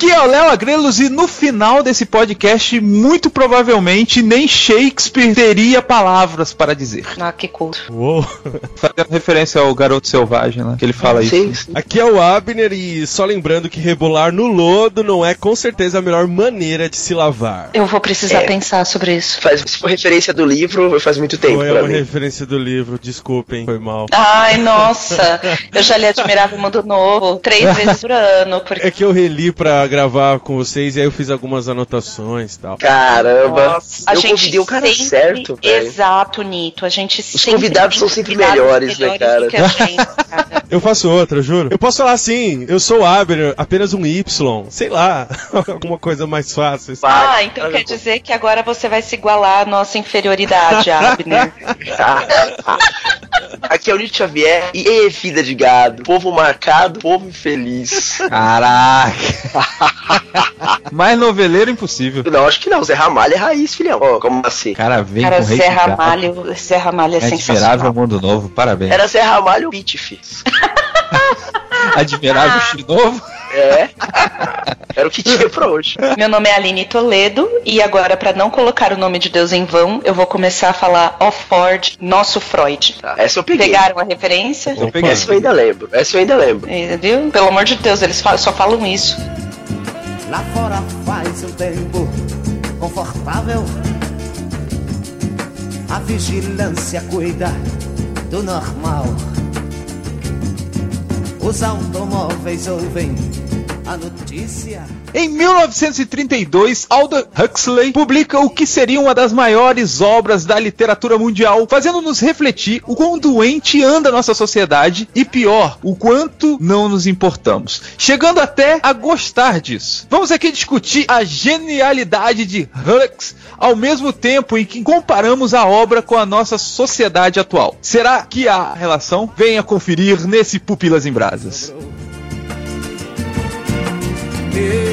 Aqui é o Léo Agrelos e no final desse podcast, muito provavelmente, nem Shakespeare teria palavras para dizer. Ah, que culto. Uou. Fazendo referência ao Garoto Selvagem, né? Que ele fala Sim, isso. sim. Aqui é o Abner e só lembrando que rebolar no lodo não é com certeza a melhor maneira de se lavar. Eu vou precisar É. pensar sobre isso. Faz, se for referência do livro, faz muito tempo Foi uma mim. referência do livro, desculpem, foi mal. Ai, nossa. Eu já li Admirável Mundo Novo três vezes por ano. Porque... É que eu reli pra gravar com vocês e aí eu fiz algumas anotações e tal. Caramba, Nossa, a eu gente convidei o cara sempre- certo, velho. Exato, Nito. A gente Os convidados são sempre melhores, né, cara? Eu faço outra, juro. Eu posso falar assim, eu sou o Abner, apenas um Y, sei lá, alguma coisa mais fácil. Ah, então cara, quer dizer que agora você vai se igualar à nossa inferioridade, Abner. Aqui é o Nito Xavier e e vida de gado. Povo marcado, povo infeliz. Caraca! Mais noveleiro impossível. Não, acho que não. Zé Ramalho é raiz, filhão. Ó, como assim? Cara vem Cara, com rei Zé. Ramalho, Zé Ramalho é, É admirável sensacional. mundo novo, parabéns. Era Zé Ramalho Beat, filhos. Admirável X novo. É. Era o que tinha pra hoje. Meu nome é Aline Toledo e agora, pra não colocar o nome de Deus em vão, eu vou começar a falar Ó Ford, nosso Freud. Tá, essa eu peguei. Pegaram a referência? Eu peguei. Essa eu ainda lembro. Essa eu ainda lembro. É, Viu? Pelo amor de Deus, eles fa- só falam isso. Lá fora faz um tempo confortável. A vigilância cuida do normal. Os automóveis ouvem a notícia. Em 1932, Aldous Huxley publica o que seria uma das maiores obras da literatura mundial, fazendo-nos refletir o quão doente anda nossa sociedade e, pior, o quanto não nos importamos, chegando até a gostar disso. Vamos aqui discutir a genialidade de Hux ao mesmo tempo em que comparamos a obra com a nossa sociedade atual. Será que há relação? Venha conferir nesse Pupilas em Brasas. Vida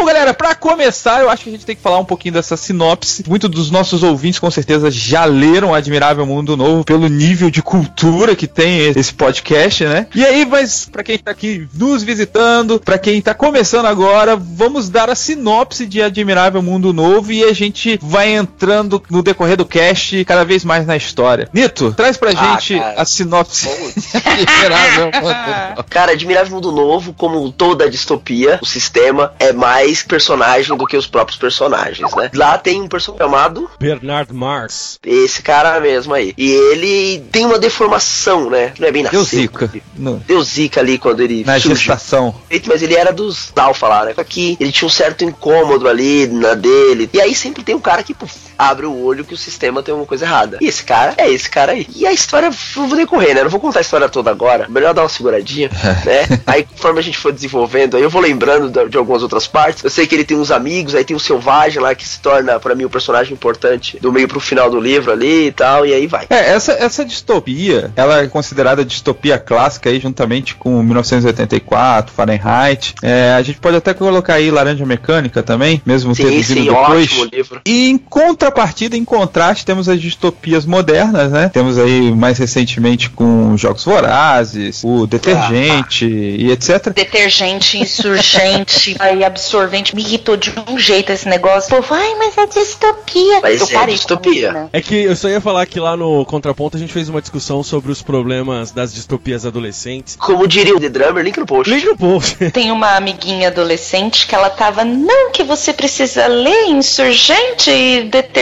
Bom, galera, pra começar, eu acho que a gente tem que falar um pouquinho dessa sinopse. Muitos dos nossos ouvintes com certeza já leram Admirável Mundo Novo pelo nível de cultura que tem esse podcast, né? E aí, mas pra quem tá aqui nos visitando, pra quem tá começando agora, vamos dar a sinopse de Admirável Mundo Novo e a gente vai entrando no decorrer do cast cada vez mais na história. Nito, traz pra Ah, gente cara. a sinopse Admirável Mundo Novo. Cara, Admirável Mundo Novo, como toda distopia, o sistema é mais personagem do que os próprios personagens, né? Lá tem um personagem chamado Bernard Marx. esse cara mesmo aí. E ele tem uma deformação, né? Não é bem Deu nascido. zica no- Deu zica ali quando ele na surgiu. gestação. Mas ele era dos alfa lá, né? Só que ele tinha um certo incômodo ali na dele. E aí sempre tem um cara que puf, abre o olho que o sistema tem uma coisa errada. E esse cara é esse cara aí. E a história, eu vou decorrer, né? Eu não vou contar a história toda agora. Melhor dar uma seguradinha, né? Aí conforme a gente for desenvolvendo, aí eu vou lembrando de algumas outras partes. Eu sei que ele tem uns amigos, aí tem o Selvagem lá que se torna, pra mim, o personagem importante do meio pro final do livro ali e tal. E aí vai. É, essa, essa distopia, ela é considerada distopia clássica aí, juntamente com 1984, Fahrenheit. É, a gente pode até colocar aí Laranja Mecânica também, mesmo Sim, tendo vindo sim, depois. ótimo livro. E em contrapartida, em contraste, temos as distopias modernas, né? Temos aí mais recentemente com Jogos Vorazes, o Detergente e etc. Detergente, insurgente, aí absorvente, me irritou de um jeito esse negócio. Pô, vai, mas é distopia. Mas eu é parei distopia. né? É que eu só ia falar que lá no Contraponto a gente fez uma discussão sobre os problemas das distopias adolescentes. Como diria o The Drummer, link no post. Link no post. Tem uma amiguinha adolescente que ela tava, não, que você precisa ler insurgente e detergente,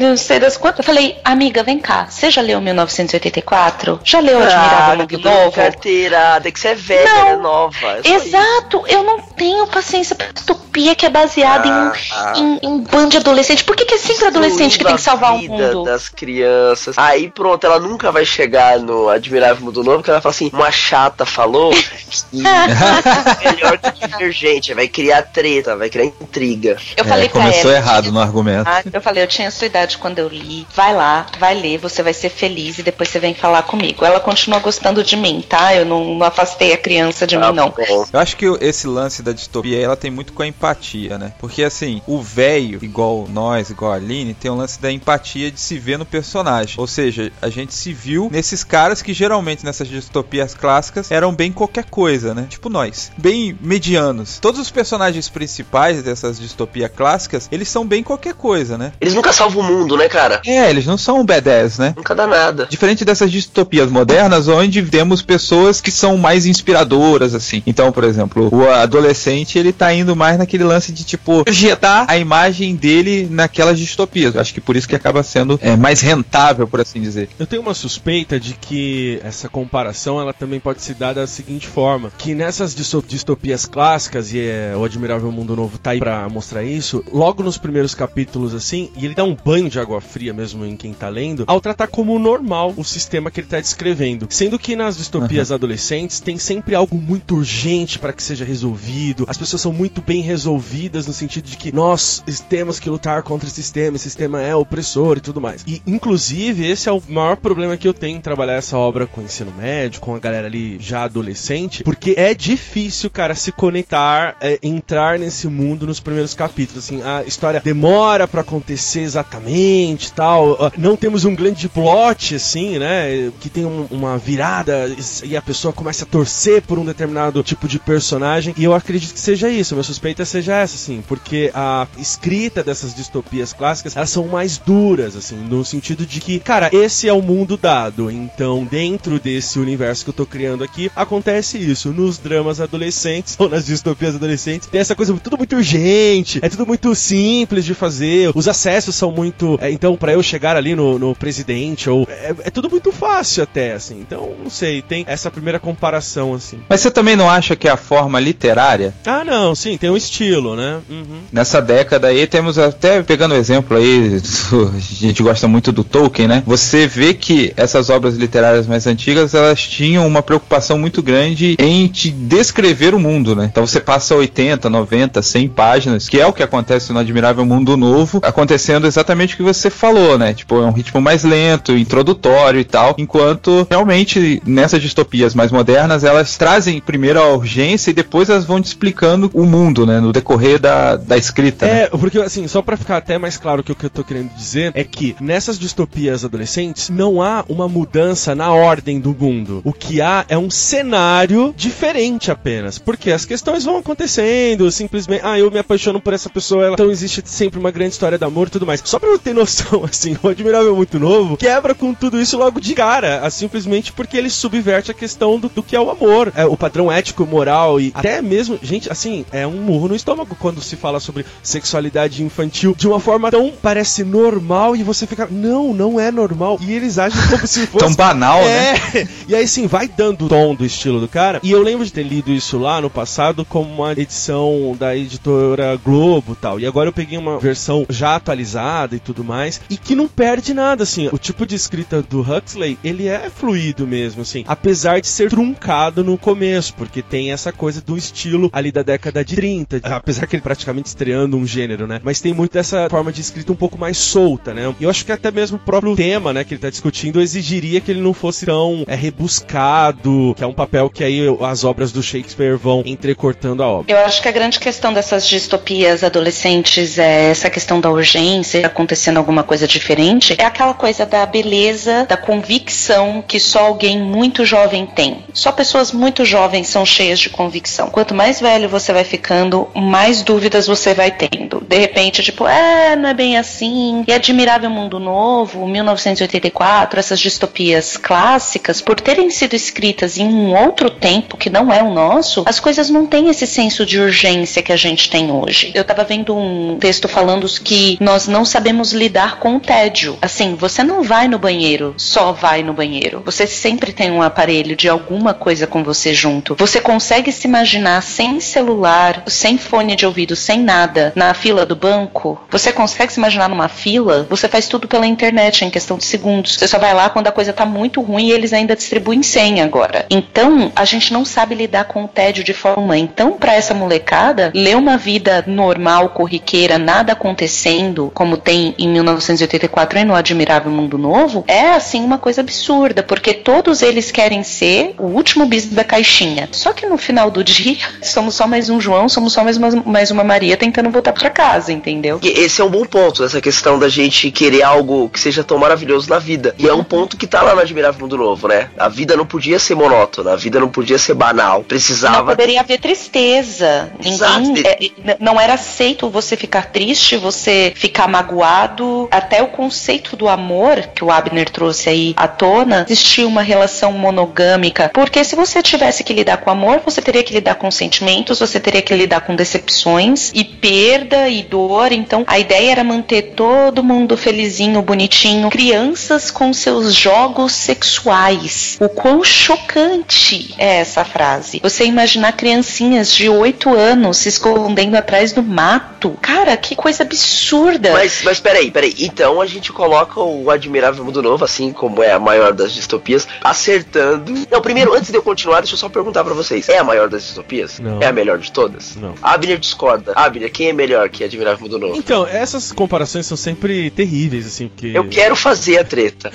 não sei das quantas. Eu falei, amiga, vem cá, você já leu 1984? Já leu Ah, Admirável que Mundo Novo? carteirada, que você é velha, Não. né, nova. É só isso. Exato, eu não tenho paciência pra distopia que é baseada Ah, em, ah. em, em bando de adolescente. Por que, que é sempre adolescente que tem que salvar o Destruindo a vida mundo? das crianças. Aí pronto, ela nunca vai chegar no Admirável Mundo Novo, que ela fala assim, uma chata falou que é melhor que divergente, vai criar treta, vai criar intriga. Eu falei É, pra começou ela. errado no argumento. Ah, Eu falei, eu tinha a sua idade quando eu li. Vai lá, vai ler, você vai ser feliz e depois você vem falar comigo. Ela continua gostando de mim, tá? Eu não, não afastei a criança de Tá mim, não. bom. Eu acho que esse lance da distopia ela tem muito com a empatia, né? Porque assim, o velho, igual nós, igual a Aline, tem um lance da empatia de se ver no personagem. Ou seja, a gente se viu nesses caras que geralmente nessas distopias clássicas eram bem qualquer coisa, né? Tipo nós, bem medianos. Todos os personagens principais dessas distopias clássicas, eles são bem qualquer coisa, né? Eles nunca salvam o mundo, né, cara? É, eles não são B10, né? Nunca dá nada. Diferente dessas distopias modernas, onde temos pessoas que são mais inspiradoras, assim. Então, por exemplo, o adolescente, ele tá indo mais naquele lance de, tipo, projetar a imagem dele naquelas distopias. Eu acho que por isso que acaba sendo é, mais rentável, por assim dizer. Eu tenho uma suspeita de que essa comparação ela também pode se dar da seguinte forma: que nessas disto- distopias clássicas, e é, o Admirável Mundo Novo tá aí pra mostrar isso, logo nos primeiros capítulos, assim, e ele dá um banho de água fria mesmo em quem tá lendo, ao tratar como normal o sistema que ele tá descrevendo. Sendo que nas distopias adolescentes tem sempre algo muito urgente para que seja resolvido, as pessoas são muito bem resolvidas no sentido de que nós temos que lutar contra esse sistema, esse sistema é opressor e tudo mais. E, inclusive, esse é o maior problema que eu tenho em trabalhar essa obra com o ensino médio, com a galera ali já adolescente, porque é difícil, cara, se conectar, é, entrar nesse mundo nos primeiros capítulos. Assim, a história demora pra acontecer exatamente tal. ah, Não temos um grande plot, assim, né? Que tem um- uma virada e a pessoa começa a torcer por um determinado tipo de personagem. E eu acredito que seja isso. Minha suspeita seja essa, assim, porque a escrita dessas distopias clássicas elas são mais duras, assim, no sentido de que, cara, esse é o mundo dado. Então, dentro desse universo que eu tô criando aqui, acontece isso. Nos dramas adolescentes ou nas distopias adolescentes, tem essa coisa tudo muito urgente, é tudo muito simples de fazer, os acessos são muito. é, então, pra eu chegar ali no, no presidente, ou. É, é tudo muito fácil até, assim. Então, não sei, tem essa primeira comparação, assim. Mas você também não acha que a forma literária Ah, não, sim, tem um estilo, né? Uhum. Nessa década aí, temos até, pegando o exemplo aí, a gente gosta muito do Tolkien, né? Você vê que essas obras literárias mais antigas, elas tinham uma preocupação muito grande em te descrever o mundo, né? Então você passa 80, 90, 100 páginas, que é o que acontece no Admirável Mundo Novo, acontecendo exatamente o que você falou, né? Tipo, é um ritmo mais lento, introdutório e tal, enquanto realmente nessas distopias mais modernas, elas trazem primeiro a urgência e depois elas vão te explicando o mundo, né? No decorrer da, da escrita, né? É, porque assim, só pra ficar até mais claro que o que eu tô querendo dizer é que nessas distopias adolescentes não há uma mudança na ordem do mundo. O que há é um cenário diferente apenas. Porque as questões vão acontecendo, simplesmente, ah, eu me apaixono por essa pessoa, ela, então existe sempre uma grande história de amor e tudo mais. Só pra eu ter noção, assim, o Admirável Muito Novo quebra com tudo isso logo de cara, ah, simplesmente porque ele subverte a questão do, do que é o amor, é, o padrão ético, moral e até mesmo, gente, assim, é um murro no estômago quando se fala sobre sexualidade infantil de uma forma tão parece normal e você fica, não, não é normal. E eles agem como se fosse Tão banal, né? é. E aí sim, vai dando o tom do estilo do cara. E eu lembro de ter lido isso lá no passado como uma edição da editora Globo e tal. E agora eu peguei uma versão já atualizada e tudo mais. E que não perde nada, assim. O tipo de escrita do Huxley, ele é fluido mesmo, assim. Apesar de ser truncado no começo, porque tem essa coisa do estilo ali da década de 30. Apesar que ele praticamente estreando um gênero, né? Mas tem muito dessa forma de escrita um pouco mais solta, né? E eu acho que até mesmo o próprio tema, né, que ele tá discutindo exigiria que ele não fosse tão é, rebuscado, que é um papel que aí as obras do Shakespeare vão entrecortando a obra. Eu acho que a grande questão dessas distopias adolescentes é essa questão da urgência, acontecendo alguma coisa diferente, é aquela coisa da beleza, da convicção que só alguém muito jovem tem. Só pessoas muito jovens são cheias de convicção. Quanto mais velho você vai ficando, mais dúvidas você vai tendo. De repente, tipo, é, não é bem assim. E Admirável Mundo Novo, 1984, essas distopias clássicas, por terem sido escritas em um outro tempo que não é o nosso, as coisas não têm esse senso de urgência que a gente tem hoje. Eu tava vendo um texto falando que nós não sabemos lidar com o tédio. Assim, você não vai no banheiro, só vai no banheiro. Você sempre tem um aparelho de alguma coisa com você junto. Você consegue se imaginar sem celular, sem fone de ouvido, sem nada, na fila do banco? Você consegue se imaginar numa fila? Você faz tudo pela internet em questão de segundos. Você só vai lá quando a coisa tá muito ruim e eles ainda distribuem senha agora. Então, a gente não sabe lidar com o tédio de forma. Então, para essa molecada, ler uma vida normal, corriqueira, nada acontecendo, como tem em 1984 e no Admirável Mundo Novo, é assim uma coisa absurda, porque todos eles querem ser o último bis da caixinha. Só que no final do dia, somos só mais um João, somos só mais uma, mais uma Maria tentando voltar para casa, entendeu? E Esse é um bom ponto, essa questão da gente querer algo que seja tão maravilhoso na vida. E é um ponto que tá lá no Admirável Mundo Novo, né? A vida não podia ser monótona, a vida não podia ser banal. Não Precisava. poderia haver tristeza. Exato. Ninguém, é, não era aceito você ficar triste, você ficar magoado. Até o conceito do amor que o Abner trouxe aí à tona, existia uma relação monogâmica. Porque se você tivesse que lidar com amor, você teria que lidar com sentimentos, você teria que lidar com decepções e perda e dor. Então a ideia era manter todo mundo felizinho, bonitinho. Crianças com seus jogos sexuais. O quão chocante é essa frase. Você imaginar criancinhas de 8 anos se escondendo atrás do mato. Cara, que coisa absurda. Mas, mas peraí, peraí. Então a gente coloca o Admirável Mundo Novo, assim como é a maior das distopias, acertando. Não, primeiro, antes de eu continuar, deixa eu só perguntar pra vocês: é a maior das distopias? Não. É a melhor de todas? Não. Abner discorda. Abner, quem é melhor que Admirável Mundo Novo? Então, essas comparações são sempre terríveis, assim, porque. Eu quero fazer a treta.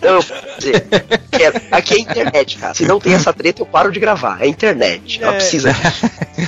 Não, eu quero fazer. Quero. Aqui é internet, cara. Se não tem essa treta, eu paro de gravar. É internet. Ela É. precisa.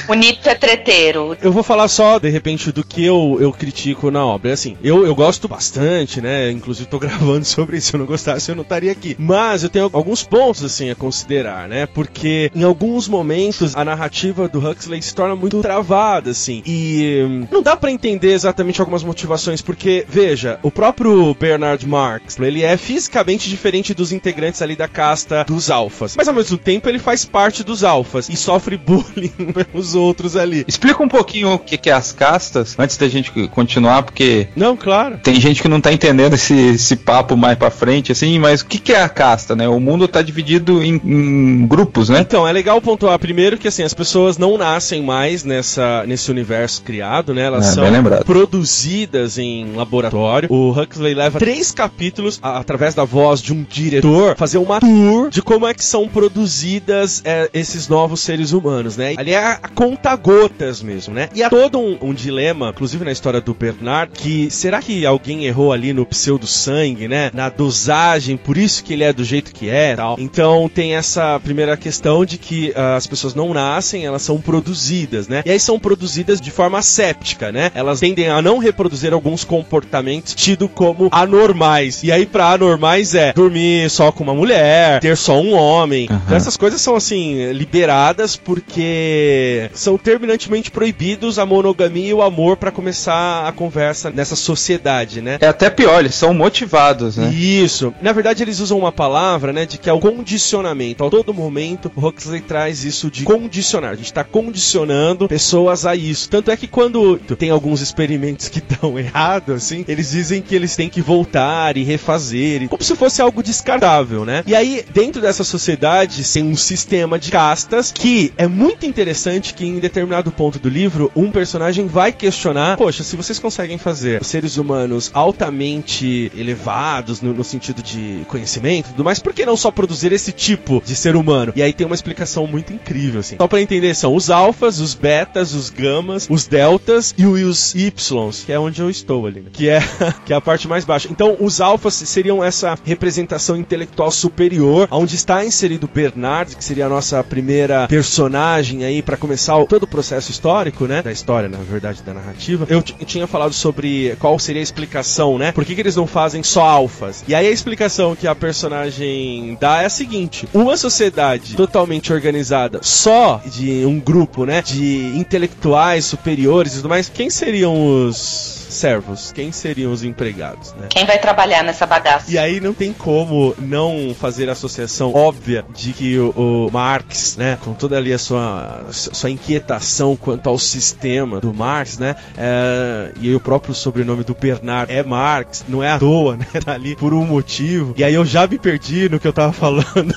O Nito é treteiro. Eu vou falar só, de repente, do que eu, eu critico na obra. Assim, eu, eu gosto bastante, né? Inclusive tô gravando sobre isso. Se eu não gostasse, eu não estaria aqui. Mas eu tenho alguns pontos, assim, a considerar, né? Porque em alguns momentos a narrativa do Huxley se torna muito travada, assim. E hum, não dá pra entender exatamente algumas motivações, porque, veja, o próprio Bernard Marx, ele é fisicamente diferente dos integrantes ali da casta dos alfas. Mas ao mesmo tempo ele faz parte dos alfas e sofre bullying pelos outros ali. Explica um pouquinho o que, que é as castas, antes da gente continuar, porque Não, claro. tem gente que não tá entendendo esse, esse papo mais pra frente, assim, mas o que, que é a casta, né? O mundo tá dividido em, em grupos, né? Então, é legal pontuar primeiro que assim, as pessoas não nascem mais nessa, nesse universo criado, né? Elas É, são produzidas em laboratório. O Huxley leva três capítulos, a- através da voz de um diretor, fazer uma tour de como é que são produzidas é, esses novos seres humanos, né? Ali é a, a conta-gotas mesmo, né? E há todo um, um dilema, inclusive na história do Bernard, que será que alguém errou ali no pseudo-sangue, né? Na dosagem, por isso que ele é do jeito que é tal. Então tem essa primeira questão de que ah, as pessoas não nascem, elas são produzidas, né? E aí são produzidas de forma séptica, né? Elas tendem a não reproduzir alguns comportamentos tidos como anormais. E aí pra anormais é dormir só com uma mulher, ter só um homem. Então essas coisas são assim liberadas porque são terminantemente proibidos a monogamia e o amor pra começar a conversa nessa sociedade, né? É até pior, eles são motivados, né? Isso. Na verdade, eles usam uma palavra, né, de que é o condicionamento. A todo momento, o Huxley traz isso de condicionar. A gente tá condicionando pessoas a isso. Tanto é que quando tem alguns experimentos que dão errado, assim, eles dizem que eles têm que voltar e refazer, e- como se fosse algo descartável, né? E aí, dentro dessa sociedade, tem um sistema de castas que é muito interessante que em determinado ponto do livro, um personagem vai questionar, poxa, se vocês conseguem fazer seres humanos altamente elevados no, no sentido de conhecimento e tudo mais, por que não só produzir esse tipo de ser humano? E aí tem uma explicação muito incrível, assim. Só pra entender, são os alfas, os betas, os gamas, os deltas e os ys, que é onde eu estou ali, né? que é que é a parte mais baixa. Então, os alfas seriam essa representação intelectual superior, onde está inserido Bernard, que seria a nossa primeira personagem aí pra começar o- todo o processo histórico, né? Da história, na verdade, da narrativa. Eu t- tinha falado sobre qual seria a explicação, né? Por que, que eles não fazem só alfas? E aí a explicação que a personagem dá é a seguinte: uma sociedade totalmente organizada só de um grupo, né? De intelectuais superiores e tudo mais, quem seriam os servos? Quem seriam os empregados, né? Quem vai trabalhar nessa bagaça? E aí não tem como não fazer a associação óbvia de que o, o Marx, né, com toda ali a sua, sua inquietação quanto ao sistema do Marx, né? É, e o próprio sobrenome do Bernard é Marx, não é à toa, né? Tá ali por um motivo. E aí eu já me perdi no que eu tava falando.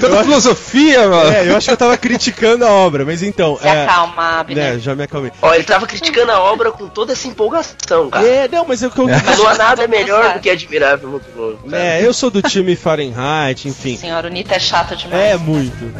Toda filosofia, mano. É, eu acho que eu tava criticando a obra, mas então. Se é, acalma, né, já me acalmei. Ó, ele tava criticando a obra com toda essa empolgação, cara. É, não, mas eu, eu, Mas não há nada melhor do que admirável muito novo. cara. é, eu sou do time Fahrenheit, enfim. Senhora Unita é chato demais. É muito.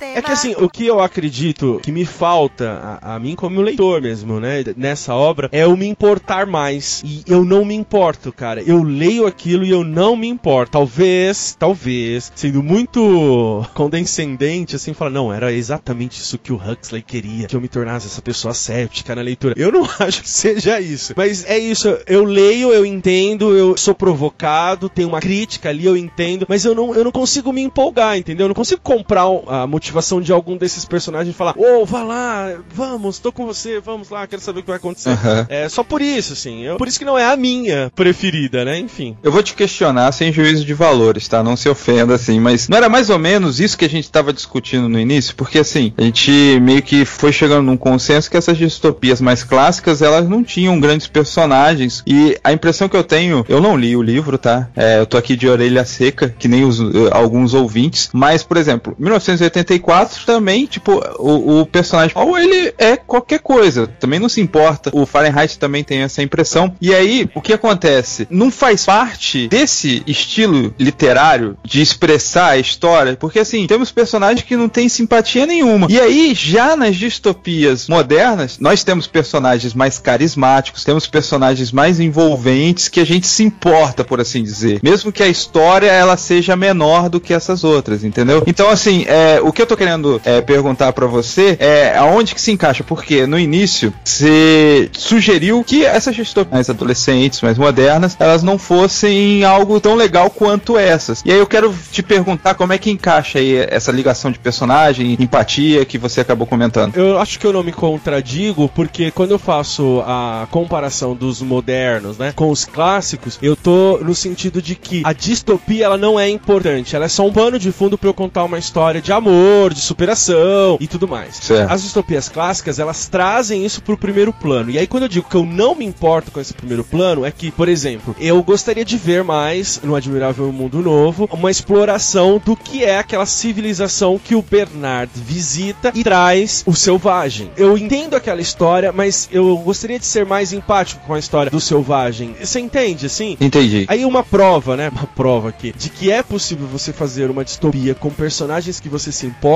Sistema. É que assim, o que eu acredito que me falta a, a mim como leitor mesmo, né, nessa obra, é eu me importar mais. E eu não me importo, cara. Eu leio aquilo e eu não me importo. Talvez, talvez, sendo muito condescendente, assim, falar, não, era exatamente isso que o Huxley queria, que eu me tornasse essa pessoa cética na leitura. Eu não acho que seja isso. Mas é isso, eu leio, eu entendo, eu sou provocado, tem uma crítica ali, eu entendo, mas eu não, eu não consigo me empolgar, entendeu? Eu não consigo comprar o- a motivação de algum desses personagens falar, ô, vá lá, vamos, tô com você, vamos lá, quero saber o que vai acontecer. Aham. É só por isso, assim. eu- por isso que não é a minha preferida, né? Enfim. Eu vou te questionar sem juízo de valores, tá? Não se ofenda assim, mas não era mais ou menos isso que a gente estava discutindo no início? Porque assim, a gente meio que foi chegando num consenso que essas distopias mais clássicas, elas não tinham grandes personagens e a impressão que eu tenho, eu não li o livro, tá? É, eu tô aqui de orelha seca, que nem os, eh, alguns ouvintes, mas, por exemplo, 1984 também, tipo, o, o personagem ou ele é qualquer coisa, também não se importa. O Fahrenheit também tem essa impressão. E aí, o que acontece? Não faz parte desse estilo literário de expressar a história, porque assim, temos personagens que não têm simpatia nenhuma. E aí, já nas distopias modernas, nós temos personagens mais carismáticos, temos personagens mais envolventes que a gente se importa, por assim dizer. Mesmo que a história ela seja menor do que essas outras, entendeu? Então, assim, é, o que eu tô querendo é, perguntar pra você é aonde que se encaixa, porque no início você sugeriu que essas distopias mais adolescentes, mais modernas, elas não fossem algo tão legal quanto essas. E aí eu quero te perguntar como é que encaixa aí essa ligação de personagem, empatia que você acabou comentando. Eu acho que eu não me contradigo, porque quando eu faço a comparação dos modernos, né, com os clássicos, eu tô no sentido de que a distopia ela não é importante, ela é só um pano de fundo pra eu contar uma história de amor, de superação e tudo mais. Certo. As distopias clássicas, elas trazem isso pro primeiro plano. E aí quando eu digo que eu não me importo com esse primeiro plano, é que, por exemplo, eu gostaria de ver mais no Admirável Mundo Novo uma exploração do que é aquela civilização que o Bernard visita e traz o selvagem. Eu entendo aquela história, mas eu gostaria de ser mais empático com a história do selvagem. Você entende, assim? Entendi. Aí uma prova, né? Uma prova aqui de que é possível você fazer uma distopia com personagens que você se importa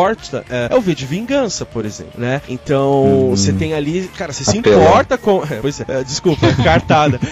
é, é o V de Vingança, por exemplo, né? Então você tem ali, cara, você se importa com. É, pois é, é, desculpa, é cartada.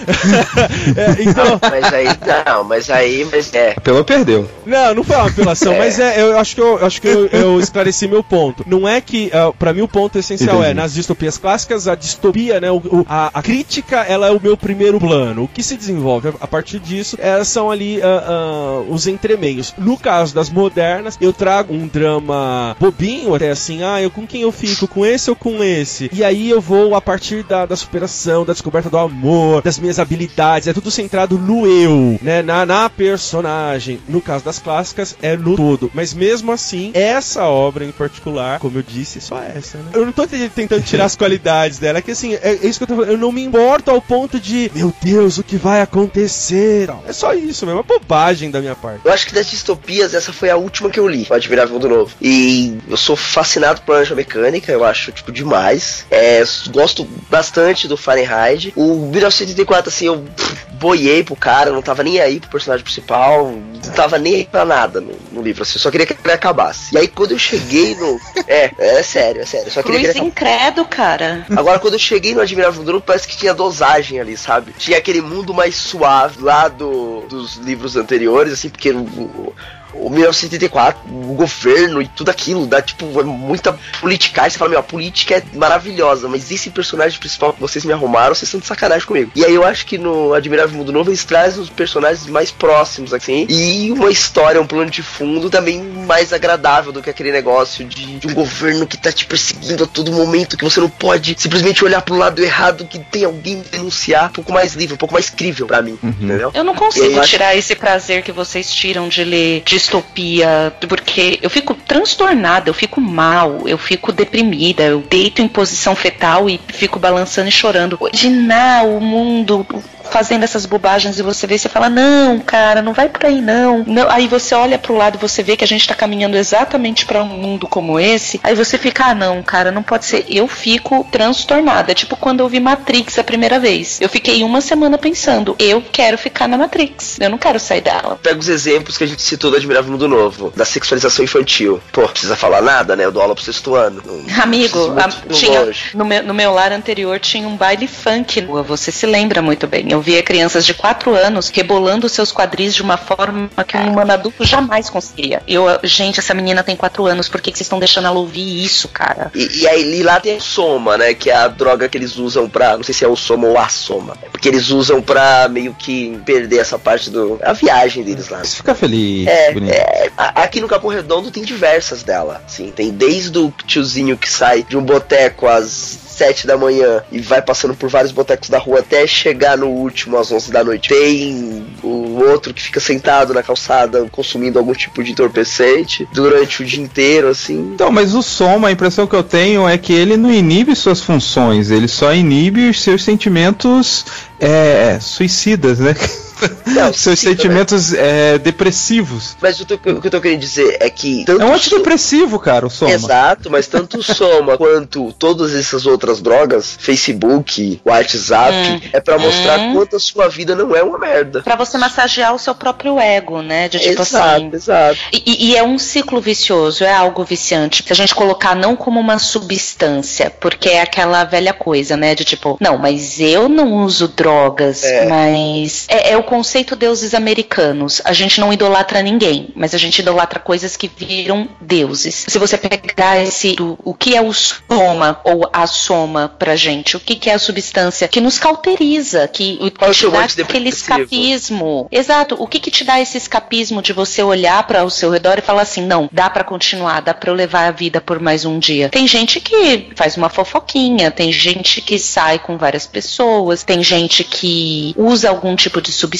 É, então, Mas aí, não, mas aí, mas é. Pelo perdeu. não, não foi uma apelação, mas é, eu acho que eu acho que eu, eu esclareci meu ponto. Não é que, uh, para mim, o ponto essencial Entendi. é nas distopias clássicas, a distopia, né, o, o- a, a crítica, ela é o meu primeiro plano. O que se desenvolve a, a partir disso é, são ali ah, ah, os entremeios. No caso das modernas, eu trago um drama bobinho, até assim, ah, eu com quem eu fico, com esse ou com esse? E aí eu vou a partir da, da superação, da descoberta do amor, das minhas habilidades, é tudo centrado no eu, né, na, na personagem. No caso das clássicas, é no todo. Mas mesmo assim, essa obra em particular, como eu disse, só essa, né? Eu não tô te- tentando tirar as qualidades dela, é que assim, é, é isso que eu tô falando, eu não me importo ao ponto de, meu Deus, o que vai acontecer? Não, É só isso mesmo, é bobagem da minha parte. Eu acho que das distopias, essa foi a última que eu li, o Admirável Mundo Novo. E eu sou fascinado por Anja Mecânica, eu acho, tipo, demais. É, gosto bastante do Fahrenheit. O 1984, assim, eu boiei pro cara, não tava nem aí pro personagem principal, não tava nem aí pra nada no, no livro, assim, eu só queria que ele acabasse. E aí quando eu cheguei no. É, é sério, é sério, só queria que ele Cruz incrédulo, cara. Agora, quando eu cheguei no Admirável Mundo Novo, parece que tinha dosagem ali, sabe? Tinha aquele mundo mais suave lá do, dos livros anteriores, assim, porque o, o 1984, o governo e tudo aquilo, dá tipo é muita politicagem. Você fala, meu, a política é maravilhosa, mas esse personagem principal que vocês me arrumaram, vocês estão de sacanagem comigo. E aí eu acho que no Admirável Mundo Novo eles trazem os personagens mais próximos, assim, e uma história, um plano de fundo também mais agradável do que aquele negócio de, de um governo que tá te perseguindo a todo momento, que você não pode simplesmente olhar pro lado errado, que tem alguém denunciar. Um pouco mais livre, um pouco mais crível pra mim, entendeu? Eu não consigo eu acho- tirar esse prazer que vocês tiram de ler distopia, porque eu fico transtornada, eu fico mal, eu fico deprimida, eu deito em posição fetal e fico balançando e chorando. Imaginar o mundo fazendo essas bobagens e você vê você fala, não, cara, não vai por aí não. não. Aí você olha pro lado e você vê que a gente tá caminhando exatamente pra um mundo como esse. Aí você fica, ah, não, cara, não pode ser. Eu fico transtornada. É tipo quando eu vi Matrix a primeira vez. Eu fiquei uma semana pensando, eu quero ficar na Matrix. Eu não quero sair dela. Pega os exemplos que a gente citou do Admirável Mundo Novo, da sexualização infantil. Pô, não precisa falar nada, né? Eu dou aula pro sexto ano. Não Amigo, preciso a- tinha, no, meu, no meu lar anterior tinha um baile funk. Você se lembra muito bem. Eu via crianças de 4 anos rebolando seus quadris de uma forma que um humano adulto jamais conseguiria. Eu, gente, essa menina tem 4 anos, por que, que vocês estão deixando ela ouvir isso, cara? E, e aí lá tem o Soma, né? Que é a droga que eles usam pra. Não sei se é o Soma ou a Soma. Porque eles usam pra meio que perder essa parte do. a viagem deles lá. Você fica feliz, É, bonito. é, a- aqui no Capão Redondo tem diversas dela, sim. Tem desde o tiozinho que sai de um boteco às sete da manhã e vai passando por vários botecos da rua até chegar no último às 11 da noite. Tem o outro que fica sentado na calçada consumindo algum tipo de entorpecente durante o dia inteiro, assim. Então, mas o Soma, a impressão que eu tenho é que ele não inibe suas funções, ele só inibe os seus sentimentos é, suicidas, né? Não, seus sim, né? sentimentos é, depressivos. Mas o, que eu- o que eu tô querendo dizer é que. Tanto É um antidepressivo, cara, o Soma. Exato, mas tanto o Soma quanto todas essas outras drogas, Facebook, WhatsApp, Hum. é pra mostrar Hum. quanto a sua vida não é uma merda. Pra você massagear o seu próprio ego, né? De tipo exato, assim. exato. E, e- e é um ciclo vicioso, é algo viciante. Se a gente colocar não como uma substância, porque é aquela velha coisa, né? De tipo, não, mas eu não uso drogas, É. mas. É, é o conceito deuses americanos. A gente não idolatra ninguém, mas a gente idolatra coisas que viram deuses. Se você pegar esse. O, o que é o soma ou a soma pra gente? O que, que é a substância que nos cauteriza, que, que Qual é o te dá aquele escapismo. Exato. O que que te dá esse escapismo de você olhar para o seu redor e falar assim, não, dá pra continuar, dá pra eu levar a vida por mais um dia. Tem gente que faz uma fofoquinha, tem gente que sai com várias pessoas, tem gente que usa algum tipo de substância,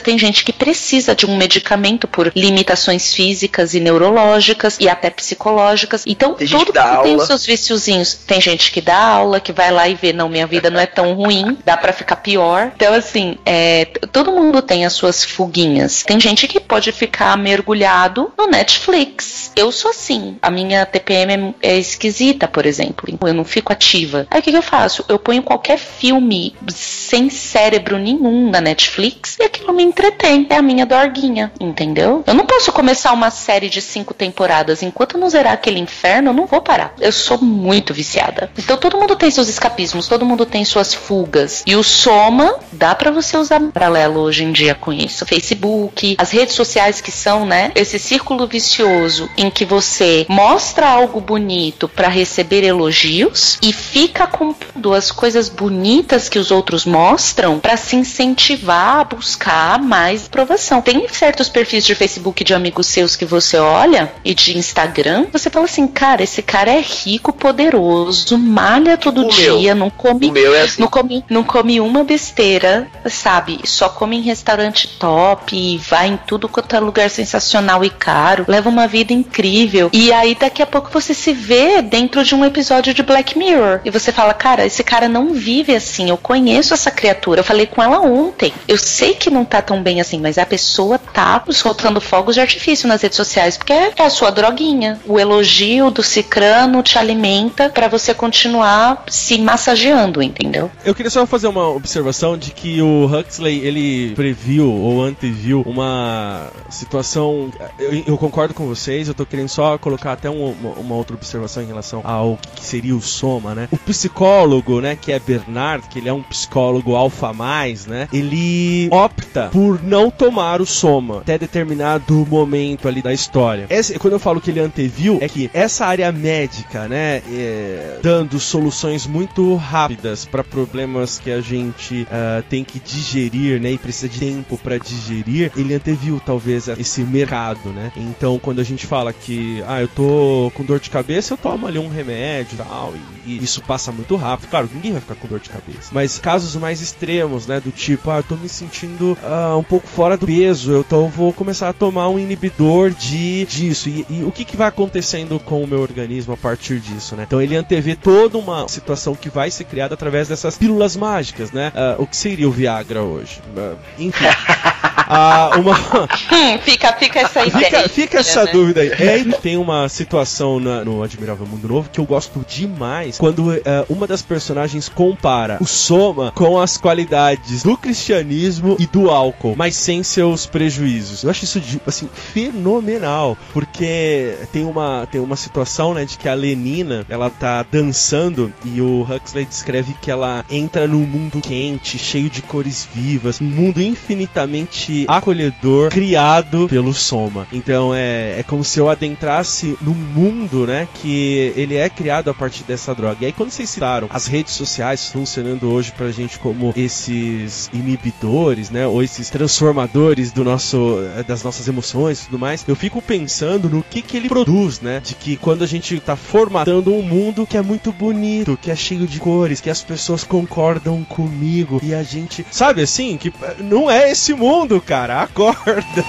tem gente que precisa de um medicamento por limitações físicas e neurológicas e até psicológicas. Então, Tem todo que mundo tem os seus viciozinhos. Tem gente que dá aula, que vai lá e vê, não, minha vida não é tão ruim, dá pra ficar pior. Então, assim, é, todo mundo tem as suas fuguinhas. Tem gente que pode ficar mergulhado no Netflix. Eu sou assim. A minha TPM é, é esquisita, por exemplo. Eu não fico ativa. Aí o que, que eu faço? Eu ponho qualquer filme sem cérebro nenhum na Netflix e aquilo me entretém. É a minha dorguinha, entendeu? Eu não posso começar uma série de cinco temporadas. Enquanto não zerar aquele inferno, eu não vou parar. Eu sou muito viciada. Então todo mundo tem seus escapismos, todo mundo tem suas fugas. E o Soma, dá pra você usar paralelo hoje em dia com isso. Facebook, as redes sociais que são, né? Esse círculo vicioso em que você mostra algo bonito pra receber elogios e fica comprando as coisas bonitas que os outros mostram pra se incentivar a buscar mais aprovação. Tem certos perfis de Facebook de amigos seus que você olha e de Instagram, você fala assim, cara, esse cara é rico, poderoso, malha todo O dia, não come meu é assim. não come, não come uma besteira, sabe? Só come em restaurante top, vai em tudo quanto é lugar sensacional e caro, leva uma vida incrível. E aí daqui a pouco você se vê dentro de um episódio de Black Mirror. E você fala, cara, esse cara não vive assim. Eu conheço essa criatura. Eu falei com ela ontem. Eu sei que não tá tão bem assim, mas a pessoa tá soltando fogos de artifício nas redes sociais, porque é a sua droguinha. O elogio do cicrano te alimenta pra você continuar se massageando, entendeu? Eu queria só fazer uma observação de que o Huxley ele previu ou anteviu uma situação. Eu, eu concordo com vocês, eu tô querendo só colocar até um- uma, uma outra observação em relação ao que seria o soma, né? O psicólogo, né, que é Bernard, que ele é um psicólogo alfa mais, né? Ele opta por não tomar o soma até determinado momento ali da história. Esse- quando eu falo que ele anteviu, é que essa área médica, né, é, dando soluções muito rápidas para problemas que a gente ah, tem que digerir, né, e precisa de tempo para digerir, ele anteviu talvez esse mercado, né? Então, quando a gente fala que, ah, eu tô com dor de cabeça, eu tomo ali um remédio tal, e, e isso passa muito rápido. Claro, ninguém vai ficar com dor de cabeça. Mas casos mais extremos, né, do tipo, ah, eu tô me sentindo ah, um pouco fora do peso, eu tô, vou começar a tomar um inibidor de disso. E, e o que, que vai acontecendo com o meu organismo a partir disso, né? Então ele antevê toda uma situação que vai ser criada através dessas pílulas mágicas, né? Ah, o que seria o Viagra hoje? Ah, enfim. Ah, uma, Hum, fica, fica essa ideia. Fica, fica essa né? dúvida aí. Aí tem uma situação na- no Admirável Mundo Novo que eu gosto demais quando eh, uma das personagens compara o Soma com as qualidades do cristianismo e do álcool, mas sem seus prejuízos. Eu acho isso de- assim fenomenal, porque tem uma tem uma situação, né, de que a Lenina, ela tá dançando e o Huxley descreve que ela entra num mundo quente, cheio de cores vivas, um mundo infinitamente acolhedor, criado pelo Soma. Então é, é como se eu adentrasse num mundo, né, que ele é criado a partir dessa droga. E aí quando vocês citaram as redes sociais funcionando hoje pra gente como esses inibidores, né, ou esses transformadores do nosso eh, das nossas emoções e tudo mais, eu fico pensando no que que ele produz, né, de que quando a gente tá formatando um mundo que é muito bonito, que é cheio de cores, que as pessoas concordam comigo e a gente, sabe assim, que eh, não é esse mundo, cara, acorda.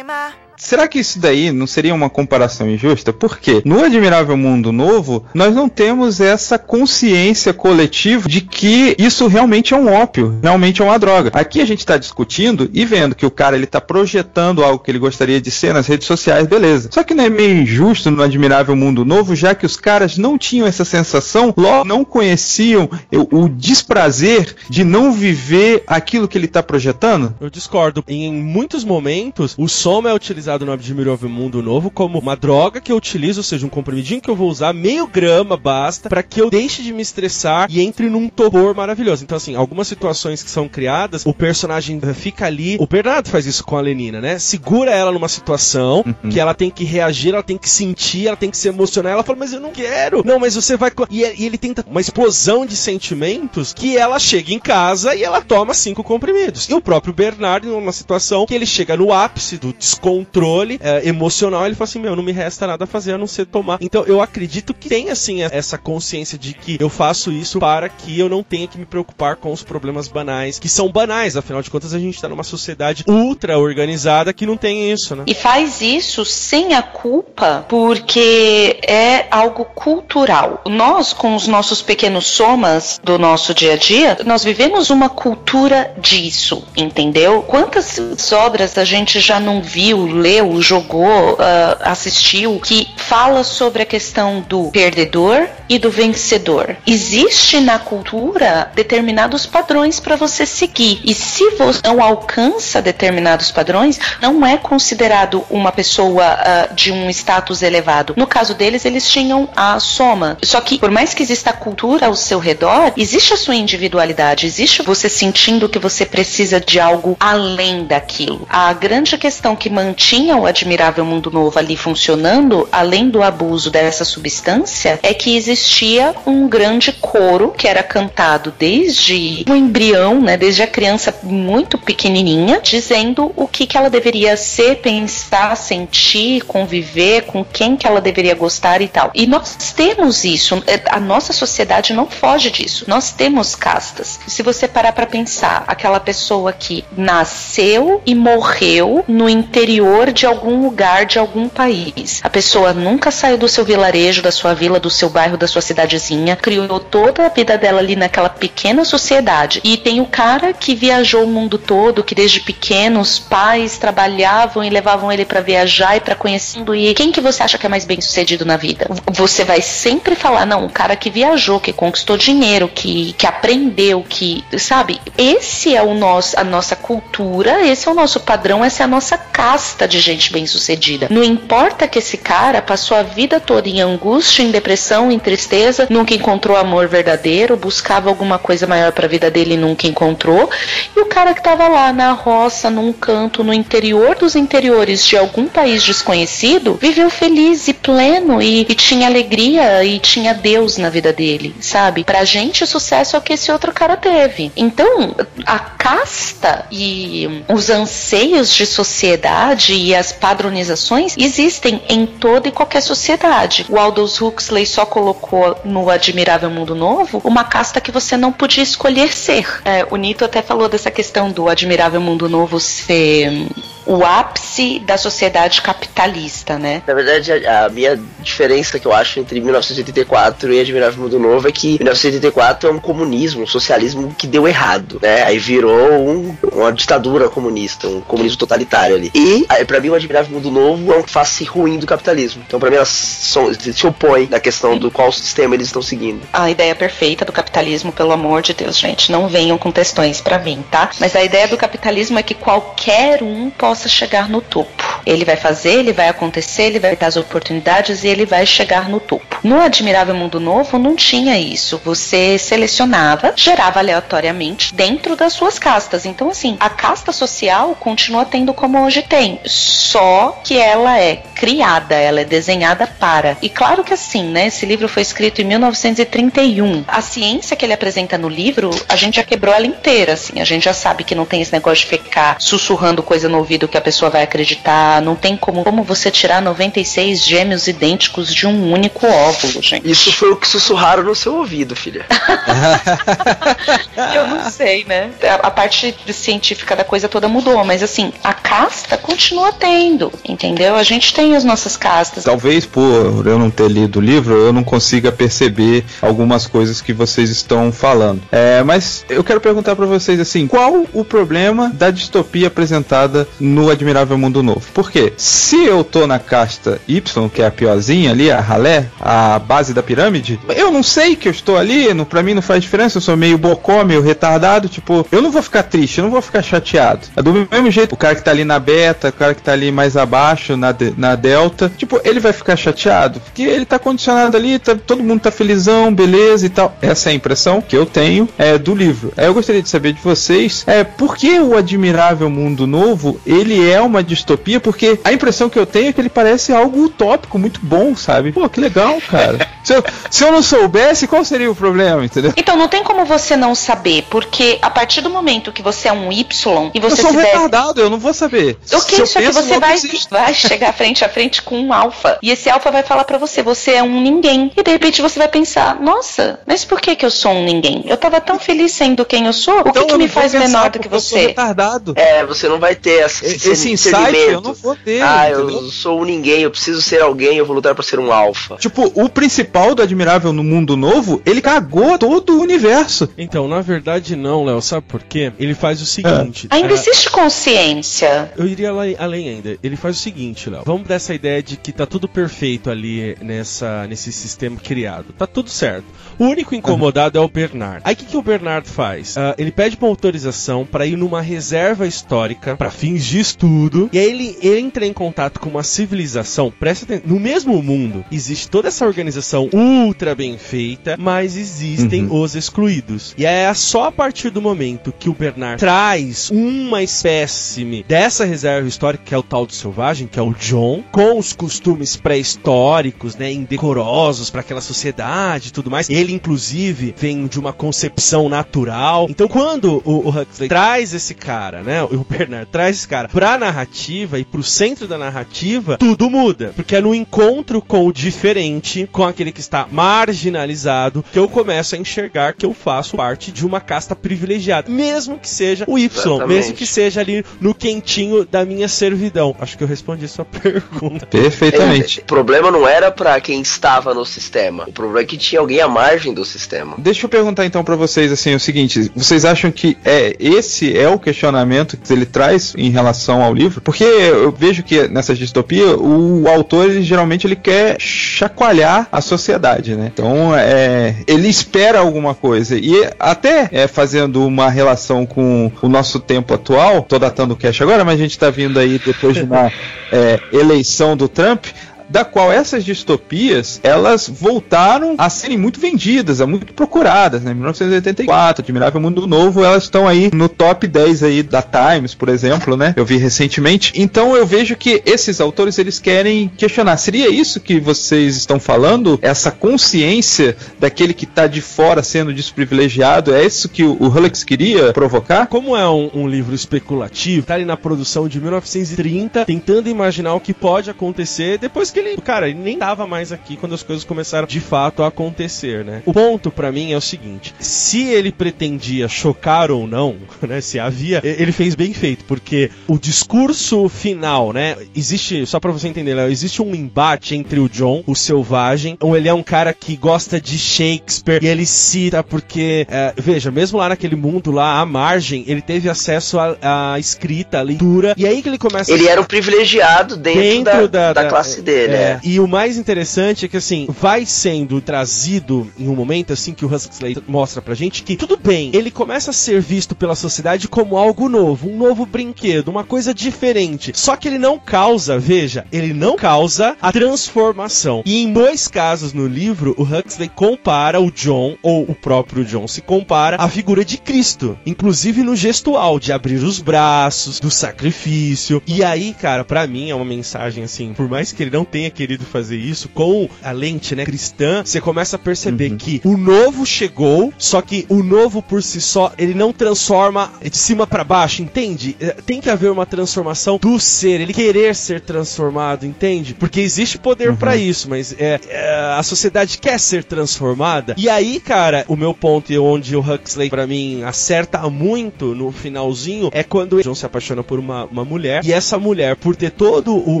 Será que isso daí não seria uma comparação injusta? Porque no Admirável Mundo Novo, nós não temos essa consciência coletiva de que isso realmente é um ópio, realmente é uma droga. Aqui a gente está discutindo e vendo que o cara ele está projetando algo que ele gostaria de ser nas redes sociais, beleza. Só que não é meio injusto no Admirável Mundo Novo, já que os caras não tinham essa sensação, logo não conheciam o, o desprazer de não viver aquilo que ele está projetando? Eu discordo. Em muitos momentos, o soma é utilizado no Admirável Mundo Novo como uma droga que eu utilizo, ou seja, um comprimidinho que eu vou usar, meio grama basta, para que eu deixe de me estressar e entre num torpor maravilhoso. Então, assim, algumas situações que são criadas, o personagem fica ali. O Bernardo faz isso com a Lenina, né? Segura ela numa situação que ela tem que reagir, ela tem que sentir, ela tem que se emocionar. Ela fala, mas eu não quero. Não, mas você vai. co-" E, e ele tenta uma explosão de sentimentos que ela chega em casa e ela toma cinco comprimidos. E o próprio Bernardo, numa situação que ele chega no ápice do descontrole eh, emocional, ele fala assim: Meu, não me resta nada a fazer a não ser tomar. Então eu acredito que tem assim e- essa consciência de que eu faço isso para que eu não tenha que me preocupar com os problemas banais, que são banais, afinal de contas a gente tá numa sociedade ultra organizada que não tem isso, né? E faz isso sem a culpa, porque é algo cultural. Nós, com os nossos pequenos somas do nosso dia a dia, nós vivemos uma cultura disso, entendeu? Quantas obras a gente já não viu, leu, jogou, ah, assistiu, que fala sobre a questão do perdedor e do vencedor. Existe na cultura determinados padrões para você seguir. E se você não alcança determinados padrões, não é considerado uma pessoa ah, de um status elevado. No caso deles, eles tinham a soma. Só que, por mais que exista a cultura ao seu redor, existe a sua individualidade, existe você sentindo que você precisa de algo além daquilo. A grande questão que mantinha o Admirável Mundo Novo ali funcionando, além do abuso dessa substância, é que existia um grande coro que era cantado desde o embrião, né, desde a criança muito pequenininha, dizendo o que, que ela deveria ser, pensar, sentir, conviver, com quem que ela deveria gostar e tal. E nós temos isso, é, a nossa sociedade não foge disso. Nós temos castas. Se você parar para pensar, aquela pessoa que nasceu e morreu no interior de algum lugar, de algum país. A pessoa nunca saiu do seu vilarejo, da sua vila, do seu bairro, da sua cidadezinha, criou toda a vida dela ali naquela pequena sociedade. E tem o cara que viajou o mundo todo, que desde pequeno os pais trabalhavam e levavam ele para viajar e para conhecendo. E quem que você acha que é mais bem sucedido na vida? Você vai sempre falar, não, o cara que viajou, que conquistou dinheiro, que, que aprendeu, que, sabe? Esse é o nosso, a nossa cultura, esse é o nosso padrão, essa é a nossa casta de gente bem sucedida. Não importa que esse cara passou a vida toda em angústia, em depressão, em tristeza, nunca encontrou amor verdadeiro, buscava alguma coisa maior para a vida dele e nunca encontrou. E o cara que tava lá na roça, num canto, no interior dos interiores de algum país desconhecido, viveu feliz e pleno e, e tinha alegria e tinha Deus na vida dele, sabe? Pra gente, o sucesso é o que esse outro cara teve. Então, a casta e os anseios de sociedade e as padronizações existem em toda e qualquer sociedade. O Aldous Huxley só colocou no Admirável Mundo Novo uma casta que você não podia escolher ser. É, o Nito até falou dessa questão do Admirável Mundo Novo ser hum, o ápice da sociedade capitalista, né? Na verdade, a, a minha diferença que eu acho entre 1984 e Admirável Mundo Novo é que 1984 é um comunismo, um socialismo que deu errado, né? Aí virou um- uma ditadura comunista, um comunismo totalitário ali. E, aí, pra mim, o Admirável Mundo Novo é um face ruim do capitalismo. Então, pra mim, elas são- se opõem na questão do qual sistema eles estão seguindo. A ideia perfeita do capitalismo, pelo amor de Deus, gente, não venham com questões pra mim, tá? Mas a ideia do capitalismo é que qualquer um possa chegar no topo. Ele vai fazer, ele vai acontecer, ele vai ter as oportunidades e ele vai chegar no topo. No Admirável Mundo Novo não tinha isso. Você selecionava, gerava aleatoriamente dentro das suas castas. Então, assim, a casta social continua tendo como hoje tem, só que ela é criada, ela é desenhada para. E claro que assim, né? Esse livro foi escrito em 1931. A ciência que ele apresenta no livro, a gente já quebrou ela inteira, assim. A gente já sabe que não tem esse negócio de ficar sussurrando coisa no ouvido que a pessoa vai acreditar. Não tem como, como você tirar 96 gêmeos idênticos de um único óvulo, gente. Isso foi o que sussurraram no seu ouvido, filha. Eu não sei, né? A, a parte científica da coisa toda mudou, mas assim, a casta continua tendo, entendeu? A gente tem as nossas castas. Talvez por eu não ter lido o livro, eu não consiga perceber algumas coisas que vocês estão falando. É, mas eu quero perguntar pra vocês assim, qual o problema da distopia apresentada no Admirável Mundo Novo? Por quê? Se eu tô na casta Y, que é a piorzinha ali, a ralé, a base da pirâmide, eu não sei que eu estou ali, não, pra mim não faz diferença, eu sou meio bocó, meio retardado, tipo, eu não vou ficar triste, eu não vou ficar chateado. É do mesmo jeito, o cara que tá ali na beta, o cara que tá ali mais abaixo, na, de- na delta, tipo, ele vai ficar chateado, porque ele tá condicionado ali, tá- todo mundo tá felizão, beleza e tal. Essa é a impressão que eu tenho é, do livro. É, eu gostaria de saber de vocês, é, por que o Admirável Mundo Novo, ele é uma distopia, porque a impressão que eu tenho é que ele parece algo utópico, muito bom, sabe? Pô, que legal, cara. se, eu, se eu não soubesse, qual seria o problema, entendeu? Então não tem como você não saber, porque a partir do momento que você é um Y e Eu você sou se retardado, eu não vou saber. O que Se eu isso é que você vai, vai chegar frente a frente com um alfa. E esse alfa vai falar pra você, você é um ninguém. E de repente você vai pensar, nossa, mas por que que eu sou um ninguém? Eu tava tão feliz sendo quem eu sou. O Então que, que eu me faz menor do que porque eu sou você? retardado. É, você não vai ter essa, E- Esse insight eu não vou ter. Ah, entendeu? eu sou um ninguém, eu preciso ser alguém, eu vou lutar pra ser um alfa. Tipo, o principal do Admirável no Mundo Novo, ele cagou todo o universo. Então, na verdade, não, Léo. Sabe por quê? Ele faz o seguinte. Ainda é, existe consciência. Eu iria lá- além ainda. Ele faz o seguinte, Léo. Vamos dessa ideia de que tá tudo perfeito ali nessa, nesse sistema criado. Tá tudo certo. O único incomodado é o Bernard. Aí o que, que o Bernard faz? Ah, ele pede uma autorização para ir numa reserva histórica para fins de estudo. E aí ele, ele entra em contato com uma civilização. Presta atenção. No mesmo mundo existe toda essa organização ultra bem feita, mas existem os excluídos. E é só a partir do momento que o Bernard traz uma espécime dessa reserva histórica, que é o tal do selvagem, que é o John, com os costumes pré-históricos, né, indecorosos para aquela sociedade e tudo mais. Ele, inclusive, vem de uma concepção natural. Então, quando o, o Huxley traz esse cara, né, o Bernard traz esse cara pra narrativa e pro centro da narrativa, tudo muda. Porque é no encontro com o diferente, com aquele que está marginalizado, que eu começo a enxergar que eu faço parte de uma casta privilegiada, mesmo que seja o Y, Exatamente. mesmo que seja ali no quentinho da minha servidão. Acho que eu respondi sua pergunta. Perfeitamente. O problema não era pra quem estava no sistema. O problema é que tinha alguém à margem do sistema. Deixa eu perguntar então pra vocês assim o seguinte: vocês acham que é esse é o questionamento que ele traz em relação ao livro? Porque eu vejo que nessa distopia o autor ele, geralmente ele quer chacoalhar a sociedade, né? Então é, ele espera alguma coisa e até é, fazendo uma relação com o nosso tempo atual. Tô datando o cash agora, mas a gente tá vindo aí depois de uma é, eleição do Trump da qual essas distopias elas voltaram a serem muito vendidas, a muito procuradas, né? 1984, Admirável Mundo Novo, elas estão aí no top 10 aí da Times, por exemplo, né? Eu vi recentemente. Então eu vejo que esses autores eles querem questionar, seria isso que vocês estão falando? Essa consciência daquele que está de fora sendo desprivilegiado, é isso que o, o queria provocar? Como é um, um livro especulativo, tá ali na produção de 1930, tentando imaginar o que pode acontecer depois que ele, cara, ele nem tava mais aqui quando as coisas começaram de fato a acontecer, né? O ponto pra mim é o seguinte: se ele pretendia chocar ou não, né? Se havia, ele fez bem feito, porque o discurso final, né? Existe, só pra você entender, Léo, existe um embate entre o John, o selvagem, ou ele é um cara que gosta de Shakespeare e ele cita porque, é, veja, mesmo lá naquele mundo lá, à margem, ele teve acesso à escrita, à leitura, e aí que ele começa Ele era um privilegiado dentro, da, da, classe dele, é, é. E o mais interessante é que, assim, vai sendo trazido em um momento, assim, que o Huxley mostra pra gente que, tudo bem, ele começa a ser visto pela sociedade como algo novo, um novo brinquedo, uma coisa diferente. Só que ele não causa, veja, ele não causa a transformação. E em dois casos no livro, o Huxley compara o John, ou o próprio John se compara, à figura de Cristo. Inclusive no gestual, de abrir os braços, do sacrifício. E aí, cara, pra mim é uma mensagem assim, por mais que ele não tenha querido fazer isso, com a lente, né, cristã, você começa a perceber que o novo chegou, só que o novo por si só, ele não transforma de cima pra baixo, entende? É, Tem que haver uma transformação do ser, ele querer ser transformado, entende? Porque existe poder pra isso, mas é, é, a sociedade quer ser transformada. E aí, cara, o meu ponto e onde o Huxley pra mim acerta muito no finalzinho é quando John se apaixona por uma, uma mulher e essa mulher, por ter todo o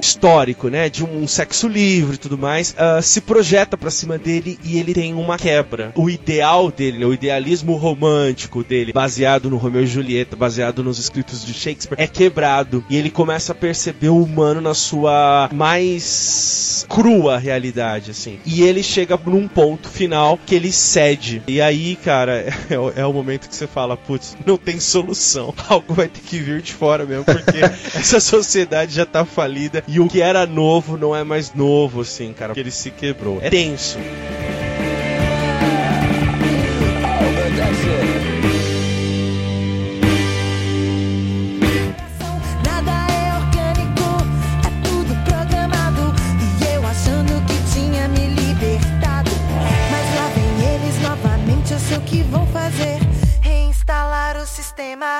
histórico, né, de um sexo livre e tudo mais, ah, se projeta pra cima dele e ele tem uma quebra. O ideal dele, o idealismo romântico dele, baseado no Romeu e Julieta, baseado nos escritos de Shakespeare, é quebrado e ele começa a perceber o humano na sua mais crua realidade, assim. E ele chega num ponto final que ele cede. E aí, cara, é, o- é o momento que você fala, putz, não tem solução. Algo vai ter que vir de fora mesmo, porque essa sociedade já tá falida e o que era novo não é mais novo, assim, cara, porque ele se quebrou. É tenso.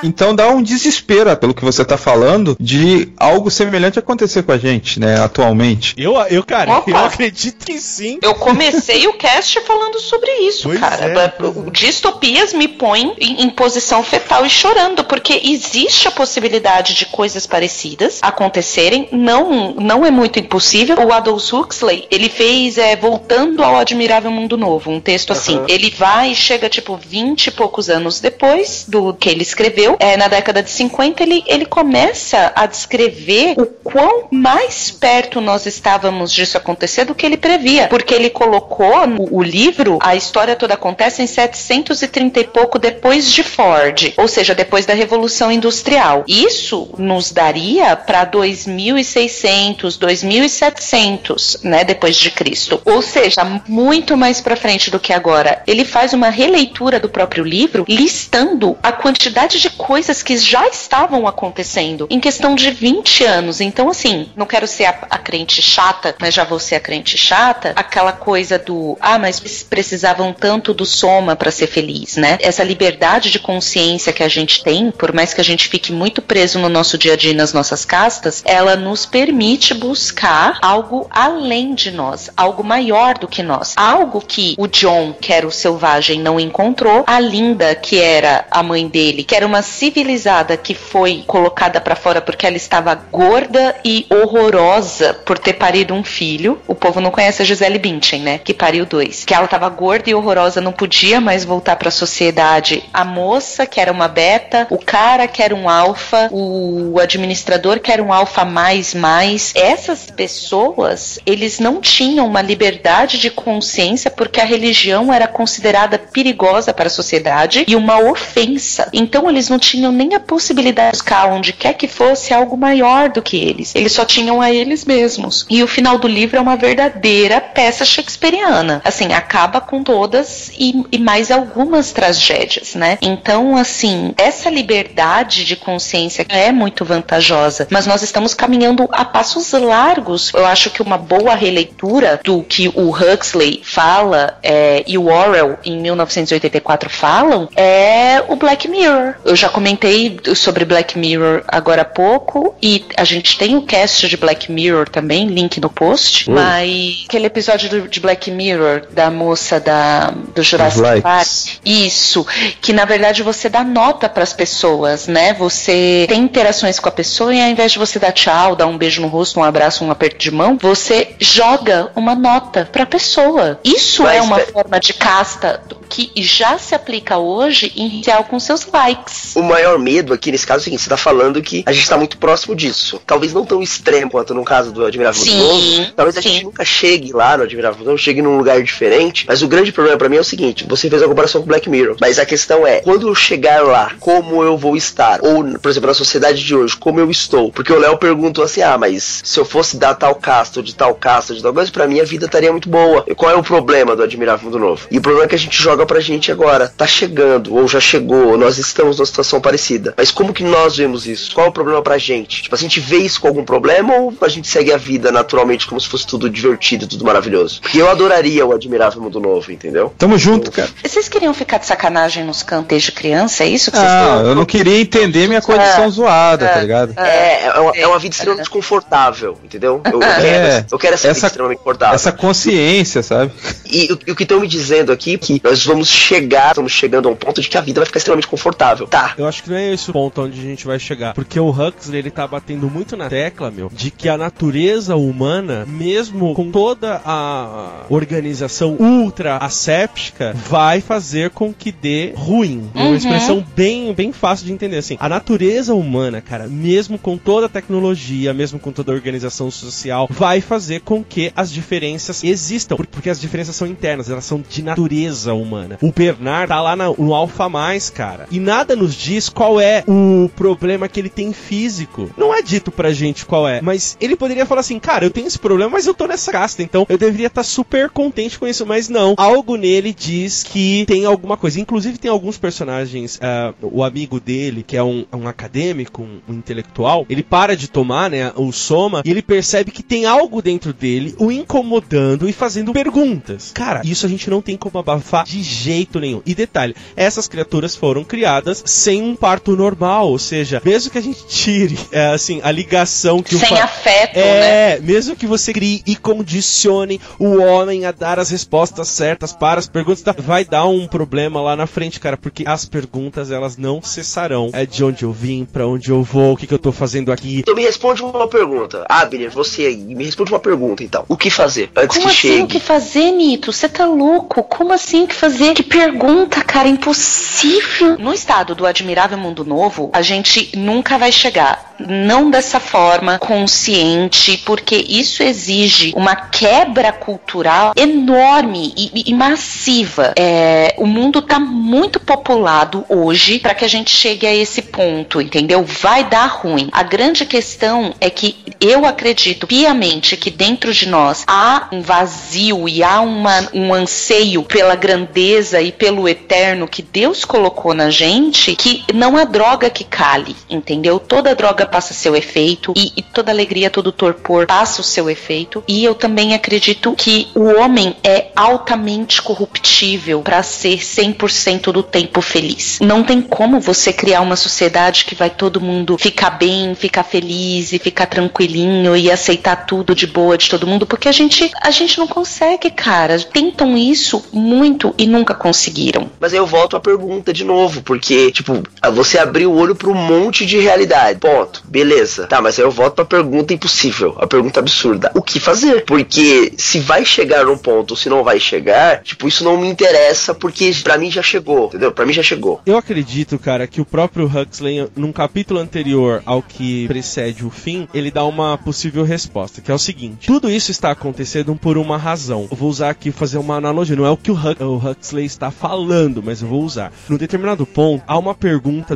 Então dá um desespero, pelo que você tá falando, de algo semelhante acontecer com a gente, né, atualmente. Eu, eu cara, Opa. eu acredito que sim. Eu comecei o cast falando sobre isso, Pois cara. é, é. Distopias me põem em, em posição fetal e chorando, porque existe a possibilidade de coisas parecidas acontecerem. Não, não é muito impossível. O Aldous Huxley, ele fez é, Voltando ao Admirável Mundo Novo, um texto assim. Ele vai e chega, tipo, 20 e poucos anos depois do que ele escreveu. É, na década de 50, ele, ele começa a descrever o quão mais perto nós estávamos disso acontecer do que ele previa. Porque ele colocou no o livro, a história toda acontece em 730 e pouco depois de Ford, ou seja, depois da Revolução Industrial. Isso nos daria para 2600, 2700, né, depois de Cristo. Ou seja, muito mais para frente do que agora. ele faz uma releitura do próprio livro, listando a quantidade de coisas que já estavam acontecendo em questão de 20 anos. Então, assim, não quero ser a, a crente chata, mas já vou ser a crente chata. Aquela coisa do, ah, mas precisavam tanto do soma para ser feliz, né? Essa liberdade de consciência que a gente tem, por mais que a gente fique muito preso no nosso dia a dia nas nossas castas, ela nos permite buscar algo além de nós, algo maior do que nós, algo que o John, que era o selvagem, não encontrou, a Linda, que era a mãe dele, que era uma civilizada que foi colocada para fora porque ela estava gorda e horrorosa por ter parido um filho. O povo não conhece a Gisele Bündchen, né? Que pariu dois. Que ela estava gorda e horrorosa, não podia mais voltar para a sociedade. A moça, que era uma beta, o cara, que era um alfa, o administrador, que era um alfa mais mais. Essas pessoas, eles não tinham uma liberdade de consciência porque a religião era considerada perigosa para a sociedade e uma ofensa. Então eles não tinham nem a possibilidade de buscar onde quer que fosse algo maior do que eles. Eles só tinham a eles mesmos. E o final do livro é uma verdadeira peça shakespeariana. Assim, acaba com todas e, e mais algumas tragédias, né? Então, assim, essa liberdade de consciência é muito vantajosa, mas nós estamos caminhando a passos largos. Eu acho que uma boa releitura do que o Huxley fala é, e o Orwell em 1984 falam é o Black Mirror. Eu já comentei sobre Black Mirror agora há pouco e a gente tem o cast de Black Mirror também, link no post, mas aquele episódio do- de Black Mirror da moça da, do Jurassic. Park, isso, que na verdade você dá nota para as pessoas, né? Você tem interações com a pessoa e ao invés de você dar tchau, dar um beijo no rosto, um abraço, um aperto de mão, você joga uma nota para a pessoa. Isso Mas, é uma pe- forma de casta que já se aplica hoje em real com seus likes. O maior medo aqui nesse caso é o seguinte: você tá falando que a gente tá muito próximo disso. Talvez não tão extremo quanto no caso do Admirável Sim, Mundo Novo. Talvez a sim. gente nunca chegue lá no Admirável Mundo Novo, chegue num lugar diferente. Mas o grande problema pra mim é o seguinte: você fez a comparação com Black Mirror. Mas a questão é, quando eu chegar lá, como eu vou estar? Ou, por exemplo, na sociedade de hoje, como eu estou? Porque o Léo perguntou assim: ah, mas se eu fosse dar tal casta, ou de tal casta, de tal coisa, pra mim a vida estaria muito boa. E qual é o problema do Admirável Mundo Novo? E o problema é que a gente joga pra gente agora. Tá chegando, ou já chegou, ou nós estamos numa situação parecida. Mas como que nós vemos isso? Qual é o problema pra gente? Tipo, a gente vê isso com algum problema ou a gente segue a vida naturalmente como se fosse tudo divertido, tudo maravilhoso? Porque eu adoraria o Admirável Mundo Novo, entendeu? Tamo junto, cara. Vocês queriam ficar de sacanagem nos cantos desde criança? É isso que vocês Ah, eu não queria entender minha condição zoada, tá ligado? É, é uma, é uma vida extremamente desconfortável, entendeu? Eu, eu quero, É. eu quero essa, vida Essa- extremamente confortável. Essa consciência, sabe? E o, e o que estão me dizendo aqui é que nós vamos chegar, estamos chegando a um ponto de que a vida vai ficar extremamente confortável. Tá. Eu acho que não é esse o ponto onde a gente vai chegar. Porque o Huxley, ele tá batendo muito na tecla, meu, de que a natureza humana, mesmo com toda a organização ultra asséptica, vai fazer com que dê ruim. É Uhum. Uma expressão bem, bem fácil de entender, assim. A natureza humana, cara, mesmo com toda a tecnologia, mesmo com toda a organização social, vai fazer com que as diferenças existam. Por- Porque as diferenças são internas, elas são de natureza humana. O Bernard tá lá no Alpha Mais, cara. E nada nos diz qual é o problema que ele tem físico. Não é dito pra gente qual é. Mas ele poderia falar assim, cara, eu tenho esse problema, mas eu tô nessa casta, então eu deveria estar super contente com isso. Mas não. Algo nele diz que tem alguma coisa. Inclusive tem alguns personagens, ah, o amigo dele, que é um, um acadêmico, um, um intelectual, ele para de tomar, né, o soma, e ele percebe que tem algo dentro dele o incomodando e fazendo perguntas. Cara, isso a gente não tem como abafar de jeito nenhum. E detalhe, essas criaturas foram criadas sem um parto normal, ou seja, mesmo que a gente tire, é, assim, a ligação que o Sem afeto, né? é, mesmo que você crie e condicione o homem a dar as respostas certas para as perguntas, tá- vai dar um problema lá na frente, cara, porque as perguntas elas não cessarão. É de onde eu vim, pra onde eu vou, o que, que eu tô fazendo aqui. Então me responde uma pergunta. Abner, você aí, me responde uma pergunta então. O que fazer antes Como que assim chegue? o que fazer, Nito? Você tá louco? Como assim o que fazer? Que pergunta, cara, impossível. No estado do admirável mundo novo, a gente nunca vai chegar. Não dessa forma consciente, porque isso exige uma quebra cultural enorme e, e massiva. É, o mundo tá muito populado hoje para que a gente chegue a esse ponto ponto, entendeu? Vai dar ruim. A grande questão é que eu acredito piamente que dentro de nós há um vazio e há uma, um anseio pela grandeza e pelo eterno que Deus colocou na gente, que não há droga que cale, entendeu? Toda droga passa seu efeito e, e toda alegria, todo torpor passa o seu efeito. E eu também acredito que o homem é altamente corruptível para ser 100% do tempo feliz. Não tem como você criar uma sociedade que vai todo mundo ficar bem, ficar feliz e ficar tranquilinho e aceitar tudo de boa de todo mundo, porque a gente a gente não consegue, cara. Tentam isso muito e nunca conseguiram. Mas eu volto à pergunta de novo, porque, tipo, você abriu o olho para um monte de realidade. Ponto. Beleza. Tá, mas aí eu volto pra pergunta impossível, a pergunta absurda. O que fazer? Porque se vai chegar num ponto ou se não vai chegar, tipo, isso não me interessa, porque pra mim já chegou, entendeu? Pra mim já chegou. Eu acredito, cara, que o próprio Huxley, num capítulo anterior ao que precede o fim, ele dá uma possível resposta, que é o seguinte: tudo isso está acontecendo por uma razão. Eu vou usar aqui fazer uma analogia. Não é o que o, Hux- o Huxley está falando, mas eu vou usar. No determinado ponto, há uma pergunta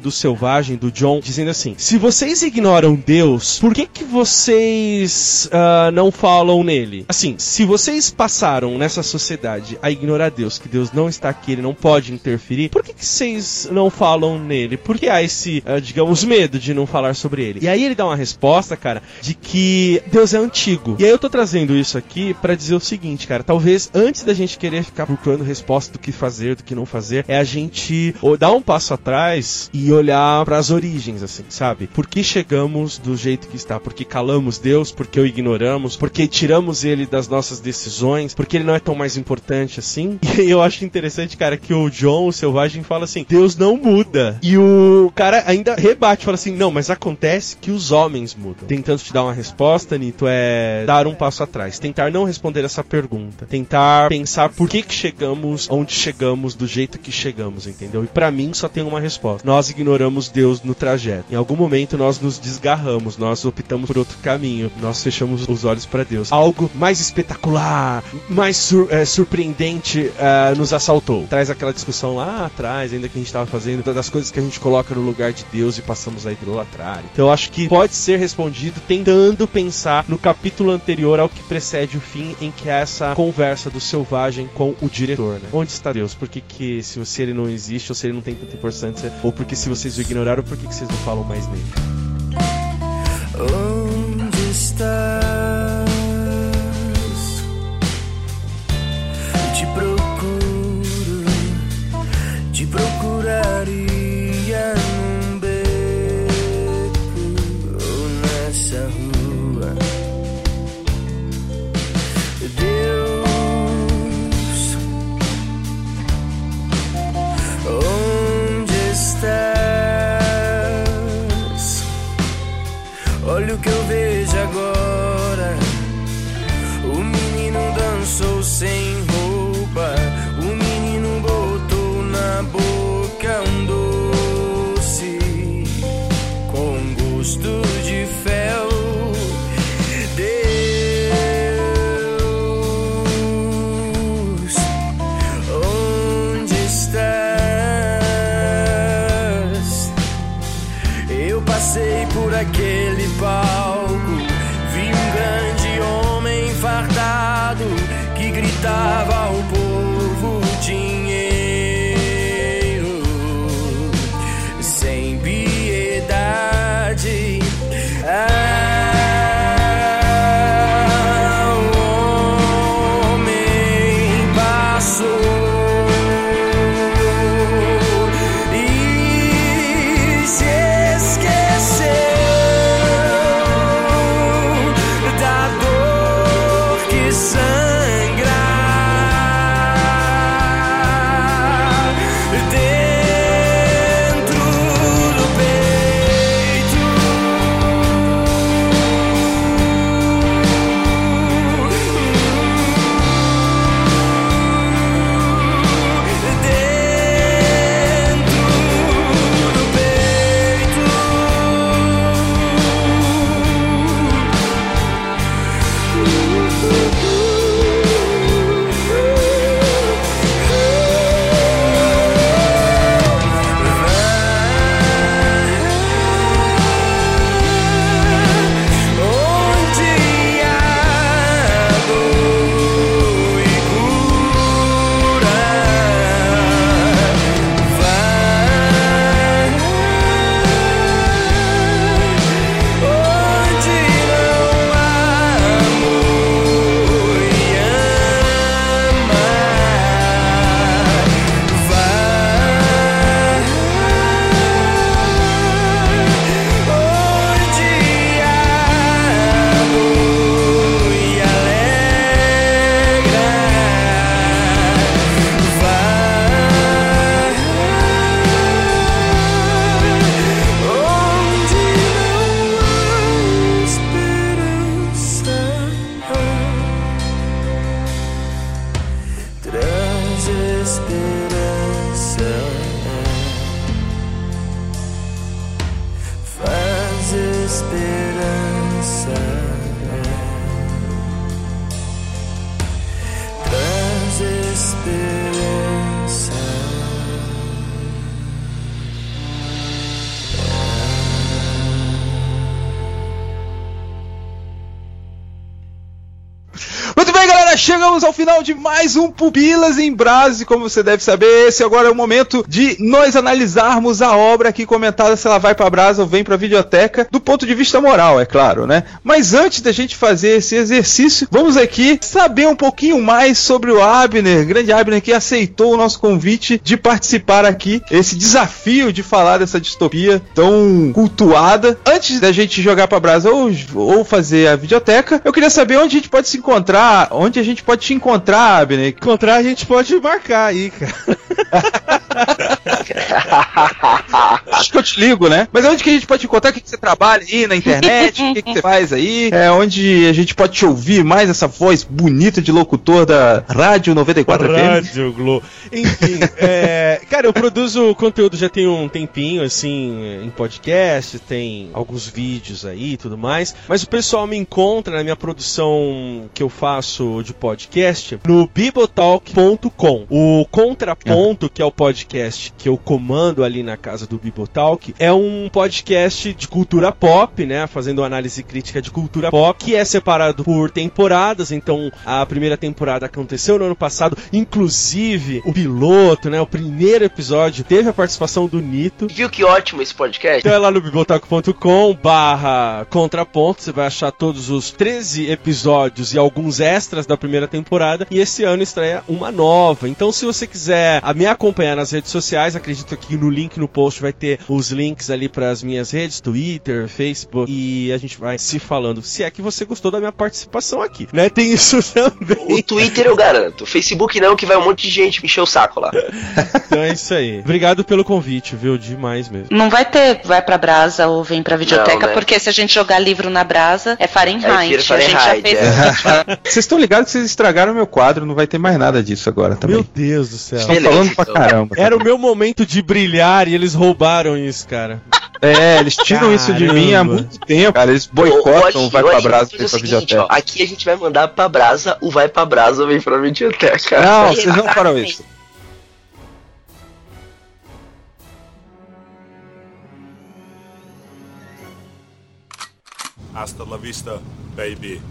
do selvagem, do John, dizendo assim: se vocês ignoram Deus, por que que vocês ah, não falam nele? Assim, se vocês passaram nessa sociedade a ignorar Deus, que Deus não está aqui, ele não pode interferir, por que que vocês não falam nele? Por que há esse, ah, digamos, medo de não falar sobre ele? E aí ele dá uma resposta, cara, de que Deus é antigo. E aí eu tô trazendo isso aqui pra dizer o seguinte, cara, talvez antes da gente querer ficar procurando resposta do que fazer, do que não fazer, é a gente ou dar um passo atrás e olhar pras origens, assim, sabe? Por que chegamos do jeito que está? Porque calamos Deus, porque o ignoramos, porque tiramos ele das nossas decisões, porque ele não é tão mais importante assim. E eu acho interessante, cara, que o John, o selvagem, fala assim: Deus não muda. E o cara ainda rebate, fala assim: não, mas acontece que os homens mudam. Tentando te dar uma resposta, Nito, é dar um passo atrás. Tentar não responder essa pergunta. Tentar pensar por que que chegamos onde chegamos do jeito que chegamos, entendeu? E pra mim só tem uma resposta. Nós ignoramos Deus no trajeto. Em algum momento nós nos desgarramos, nós optamos por outro caminho, nós fechamos os olhos pra Deus. Algo mais espetacular, mais sur- eh, surpreendente eh, nos assaltou. Traz aquela discussão lá atrás, ainda que a gente tava fazendo, das coisas que a gente coloca no lugar de Deus e passamos a idolatrar. Então eu acho que pode ser respondido tentando pensar no capítulo anterior ao que precede o fim, em que é essa conversa do selvagem com o diretor, né? Onde está Deus? Por que, que se, se ele não existe ou se ele não tem tanta importância, ou porque se vocês o ignoraram, por que, que vocês não falam mais nele? Onde chegamos ao final de mais um Pupilas em Brase. Como você deve saber, esse agora é o momento de nós analisarmos a obra aqui comentada, se ela vai pra Brasa ou vem pra videoteca, do ponto de vista moral, é claro, né? Mas antes da gente fazer esse exercício, vamos aqui saber um pouquinho mais sobre o Abner, grande Abner, que aceitou o nosso convite de participar aqui, esse desafio de falar dessa distopia tão cultuada. Antes da gente jogar pra Brasa ou, ou fazer a videoteca, eu queria saber onde a gente pode se encontrar, onde a gente pode te encontrar, Abner. Encontrar a gente pode marcar aí, cara. Acho que eu te ligo, né? Mas onde que a gente pode te encontrar? O que, que você trabalha aí na internet? O que, que você faz aí? É onde a gente pode te ouvir mais essa voz bonita de locutor da Rádio 94 FM? Rádio Globo. Enfim, é, cara, eu produzo conteúdo já tem um tempinho, assim, em podcast, tem alguns vídeos aí e tudo mais. Mas o pessoal me encontra na minha produção que eu faço de podcast no bibotalk.com. O Contraponto, que é o podcast que eu comando ali na casa do Bibotalk, é um podcast de cultura pop, né? Fazendo análise crítica de cultura pop, que é separado por temporadas. Então, a primeira temporada aconteceu no ano passado, inclusive o piloto, né? O primeiro episódio teve a participação do Nito. Viu que ótimo esse podcast? Então é lá no bibotalk.com barra contraponto, você vai achar todos os 13 episódios e alguns extras da primeira temporada, e esse ano estreia uma nova. Então se você quiser me acompanhar nas redes sociais, acredito que no link no post vai ter os links ali para as minhas redes, Twitter, Facebook, e a gente vai se falando. Se é que você gostou da minha participação aqui, né? Tem isso também. O Twitter eu garanto. Facebook não, que vai um monte de gente encher o saco lá. Então é isso aí. Obrigado pelo convite, viu? Demais mesmo. Não vai ter vai pra Brasa ou vem pra videoteca, Não, né? porque se a gente jogar livro na Brasa, é Fahrenheit. É, a gente já Fahrenheit, fez é. Vocês estão ligados que vocês estragaram meu quadro, não vai ter mais nada disso agora também. Meu Deus do céu. Estão falando pra então. caramba. Era o meu momento de brilhar e eles roubaram isso, cara. É, eles tiram isso de mim há Caramba. muito tempo. Cara, eles boicotam o Vai Pra Brasa e pra seguinte, videoteca. ó, Aqui a gente vai mandar pra Brasa, o Vai pra Brasa vem pra videoteca. Não, vocês não farão isso. Hasta la vista, baby.